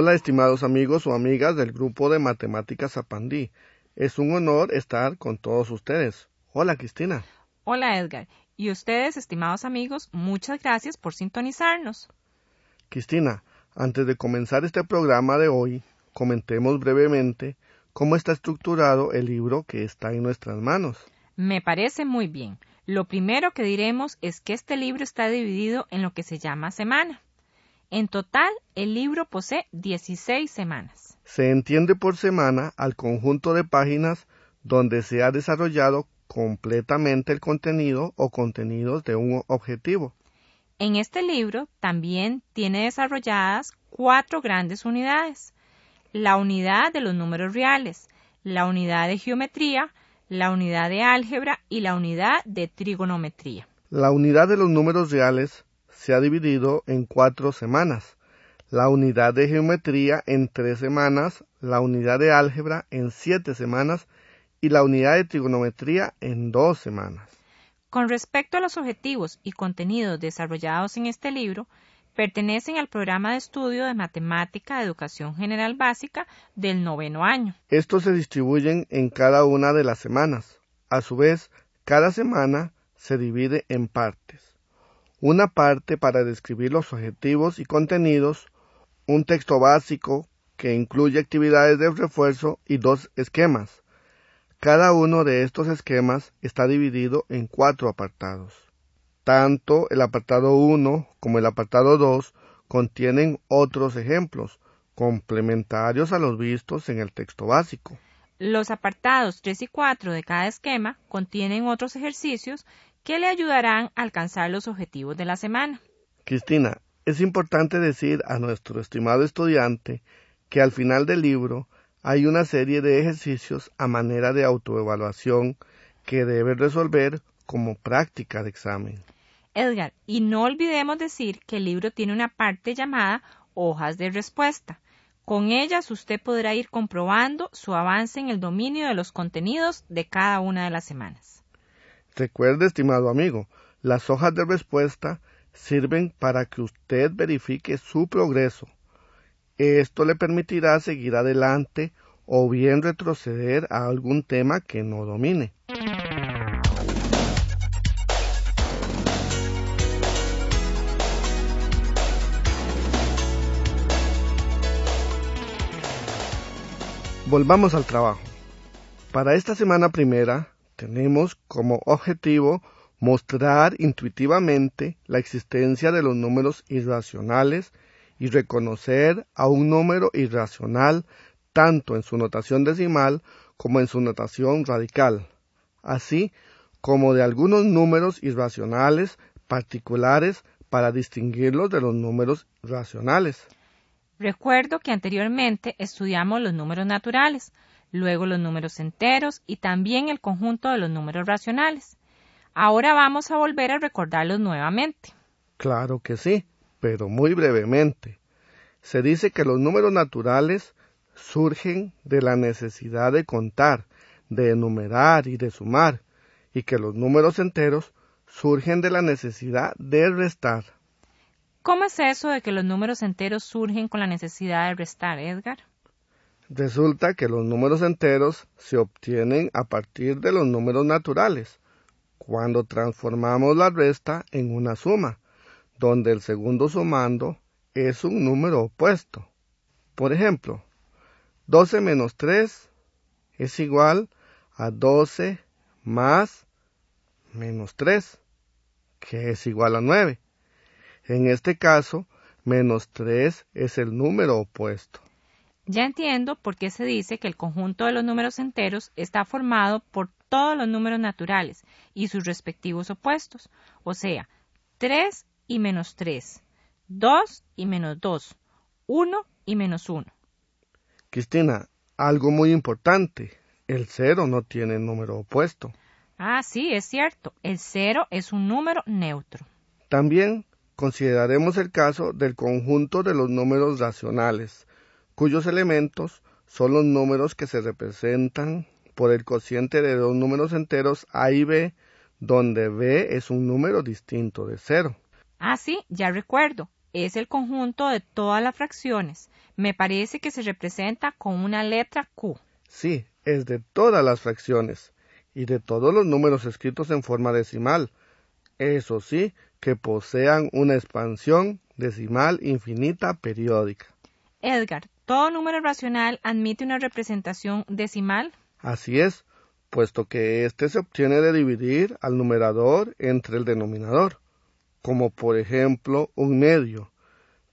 Hola estimados amigos o amigas del grupo de matemáticas Apandí. Es un honor estar con todos ustedes. Hola Cristina. Hola Edgar. Y ustedes, estimados amigos, muchas gracias por sintonizarnos. Cristina, antes de comenzar este programa de hoy, comentemos brevemente cómo está estructurado el libro que está en nuestras manos. Me parece muy bien. Lo primero que diremos es que este libro está dividido en lo que se llama semana. En total, el libro posee 16 semanas. Se entiende por semana al conjunto de páginas donde se ha desarrollado completamente el contenido o contenidos de un objetivo. En este libro también tiene desarrolladas cuatro grandes unidades. La unidad de los números reales, la unidad de geometría, la unidad de álgebra y la unidad de trigonometría. La unidad de los números reales se ha dividido en cuatro semanas, la unidad de geometría en tres semanas, la unidad de álgebra en siete semanas y la unidad de trigonometría en dos semanas. Con respecto a los objetivos y contenidos desarrollados en este libro, pertenecen al programa de estudio de matemática de educación general básica del noveno año. Estos se distribuyen en cada una de las semanas. A su vez, cada semana se divide en partes. Una parte para describir los objetivos y contenidos, un texto básico que incluye actividades de refuerzo y dos esquemas, cada uno de estos esquemas está dividido en cuatro apartados. Tanto el apartado 1 como el apartado 2 contienen otros ejemplos, complementarios a los vistos en el texto básico. Los apartados 3 y 4 de cada esquema contienen otros ejercicios que le ayudarán a alcanzar los objetivos de la semana. Cristina, es importante decir a nuestro estimado estudiante que al final del libro hay una serie de ejercicios a manera de autoevaluación que debe resolver como práctica de examen. Edgar, y no olvidemos decir que el libro tiene una parte llamada hojas de respuesta. Con ellas usted podrá ir comprobando su avance en el dominio de los contenidos de cada una de las semanas. Recuerde, estimado amigo, las hojas de respuesta sirven para que usted verifique su progreso esto le permitirá seguir adelante o bien retroceder a algún tema que no domine. Volvamos al trabajo. Para esta semana primera tenemos como objetivo mostrar intuitivamente la existencia de los números irracionales y reconocer a un número irracional tanto en su notación decimal como en su notación radical, así como de algunos números irracionales particulares para distinguirlos de los números racionales. Recuerdo que anteriormente estudiamos los números naturales, luego los números enteros y también el conjunto de los números racionales. Ahora vamos a volver a recordarlos nuevamente. Claro que sí pero muy brevemente. Se dice que los números naturales surgen de la necesidad de contar, de enumerar y de sumar, y que los números enteros surgen de la necesidad de restar. ¿Cómo es eso de que los números enteros surgen con la necesidad de restar, Edgar? Resulta que los números enteros se obtienen a partir de los números naturales, cuando transformamos la resta en una suma, donde el segundo sumando es un número opuesto. Por ejemplo, 12 menos 3 es igual a 12 más menos 3, que es igual a 9. En este caso, menos 3 es el número opuesto. Ya entiendo por qué se dice que el conjunto de los números enteros está formado por todos los números naturales y sus respectivos opuestos, o sea, 3 y menos 3, 2 y menos 2, 1 y menos 1. Cristina, algo muy importante. El cero no tiene número opuesto. Ah, sí, es cierto. El cero es un número neutro. También consideraremos el caso del conjunto de los números racionales, cuyos elementos son los números que se representan por el cociente de dos números enteros A y B, donde B es un número distinto de cero. Ah, sí, ya recuerdo. Es el conjunto de todas las fracciones. Me parece que se representa con una letra Q. Sí, es de todas las fracciones y de todos los números escritos en forma decimal. Eso sí, que posean una expansión decimal infinita periódica. Edgar, ¿todo número racional admite una representación decimal? Así es, puesto que éste se obtiene de dividir al numerador entre el denominador, como por ejemplo un medio.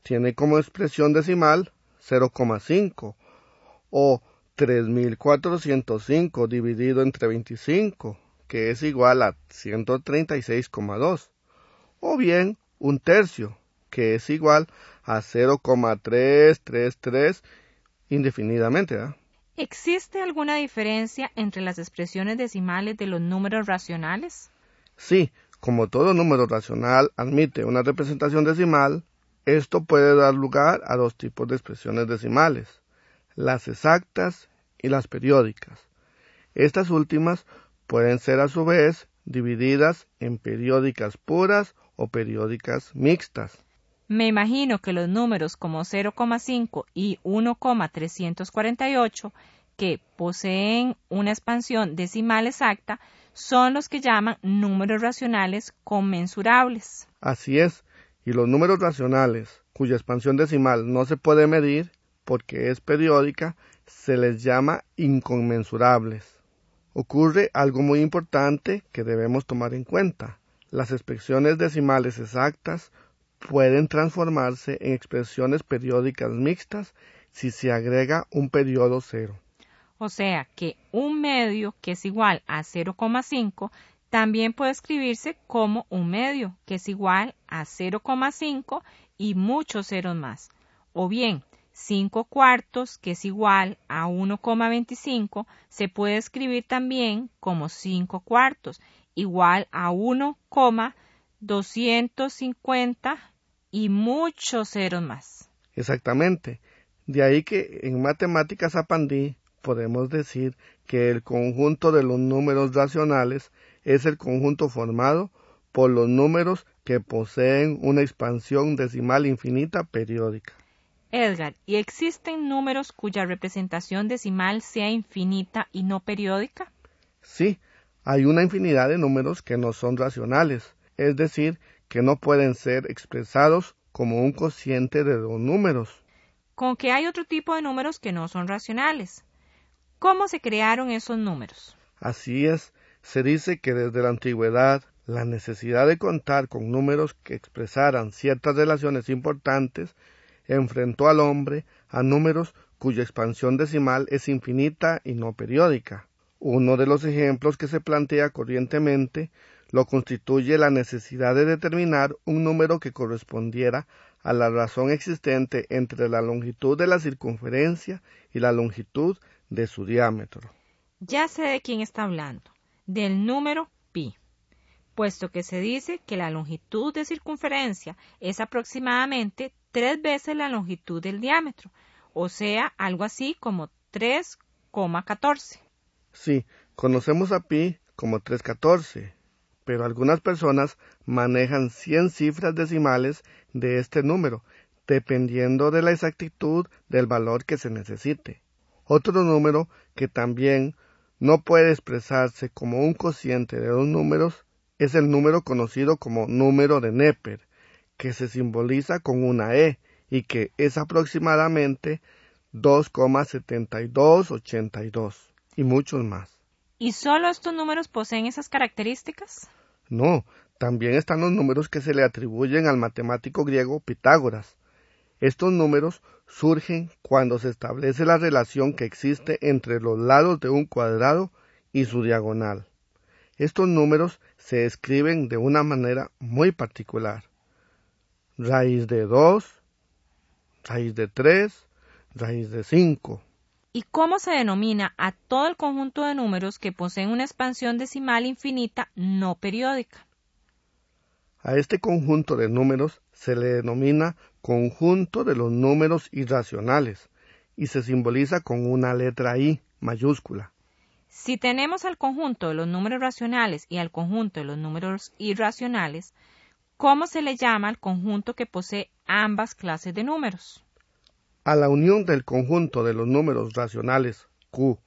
Tiene como expresión decimal 0,5 o 3405 dividido entre 25, que es igual a 136,2, o bien un tercio, que es igual a 0,333 indefinidamente. ¿Existe alguna diferencia entre las expresiones decimales de los números racionales? Sí, como todo número racional admite una representación decimal, esto puede dar lugar a dos tipos de expresiones decimales las exactas y las periódicas. Estas últimas pueden ser a su vez divididas en periódicas puras o periódicas mixtas. Me imagino que los números como 0,5 y 1,348, que poseen una expansión decimal exacta, son los que llaman números racionales conmensurables. Así es, y los números racionales cuya expansión decimal no se puede medir porque es periódica, se les llama inconmensurables. Ocurre algo muy importante que debemos tomar en cuenta. Las expresiones decimales exactas pueden transformarse en expresiones periódicas mixtas si se agrega un periodo cero. O sea que un medio que es igual a 0,5 también puede escribirse como un medio que es igual a 0,5 y muchos ceros más. O bien 5 cuartos, que es igual a 1,25, se puede escribir también como 5 cuartos, igual a 1,250 y muchos ceros más. Exactamente. De ahí que en matemáticas apandí podemos decir que el conjunto de los números racionales es el conjunto formado por los números que poseen una expansión decimal infinita periódica. Edgar, ¿y existen números cuya representación decimal sea infinita y no periódica? Sí, hay una infinidad de números que no son racionales, es decir, que no pueden ser expresados como un cociente de dos números. Con que hay otro tipo de números que no son racionales. ¿Cómo se crearon esos números? Así es, se dice que desde la antigüedad la necesidad de contar con números que expresaran ciertas relaciones importantes enfrentó al hombre a números cuya expansión decimal es infinita y no periódica. Uno de los ejemplos que se plantea corrientemente lo constituye la necesidad de determinar un número que correspondiera a la razón existente entre la longitud de la circunferencia y la longitud de su diámetro. Ya sé de quién está hablando, del número pi puesto que se dice que la longitud de circunferencia es aproximadamente tres veces la longitud del diámetro, o sea, algo así como 3,14. Sí, conocemos a pi como 314, pero algunas personas manejan 100 cifras decimales de este número, dependiendo de la exactitud del valor que se necesite. Otro número que también no puede expresarse como un cociente de dos números es el número conocido como número de Neper, que se simboliza con una E y que es aproximadamente 2,7282 y muchos más. ¿Y solo estos números poseen esas características? No, también están los números que se le atribuyen al matemático griego Pitágoras. Estos números surgen cuando se establece la relación que existe entre los lados de un cuadrado y su diagonal. Estos números se escriben de una manera muy particular. Raíz de 2, raíz de 3, raíz de 5. ¿Y cómo se denomina a todo el conjunto de números que poseen una expansión decimal infinita no periódica? A este conjunto de números se le denomina conjunto de los números irracionales y se simboliza con una letra I mayúscula. Si tenemos al conjunto de los números racionales y al conjunto de los números irracionales, ¿cómo se le llama al conjunto que posee ambas clases de números? A la unión del conjunto de los números racionales Q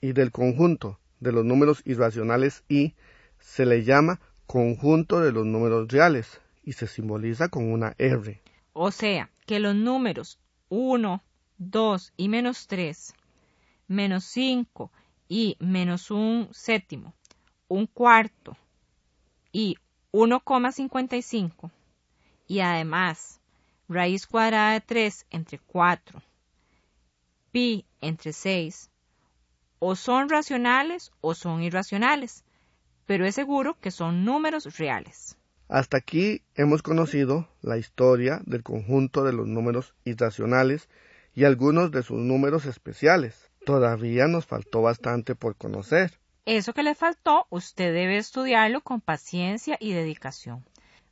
y del conjunto de los números irracionales I se le llama conjunto de los números reales y se simboliza con una R. O sea, que los números 1, 2 y menos 3, menos 5 y menos un séptimo, un cuarto y 1,55 y además raíz cuadrada de 3 entre 4, pi entre 6, o son racionales o son irracionales, pero es seguro que son números reales. Hasta aquí hemos conocido la historia del conjunto de los números irracionales y algunos de sus números especiales. Todavía nos faltó bastante por conocer. Eso que le faltó, usted debe estudiarlo con paciencia y dedicación.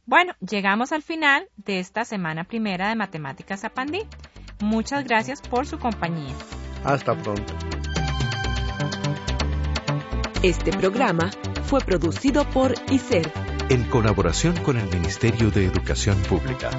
Bueno, llegamos al final de esta semana primera de Matemáticas Apandí. Muchas gracias por su compañía. Hasta pronto. Este programa fue producido por ICER en colaboración con el Ministerio de Educación Pública.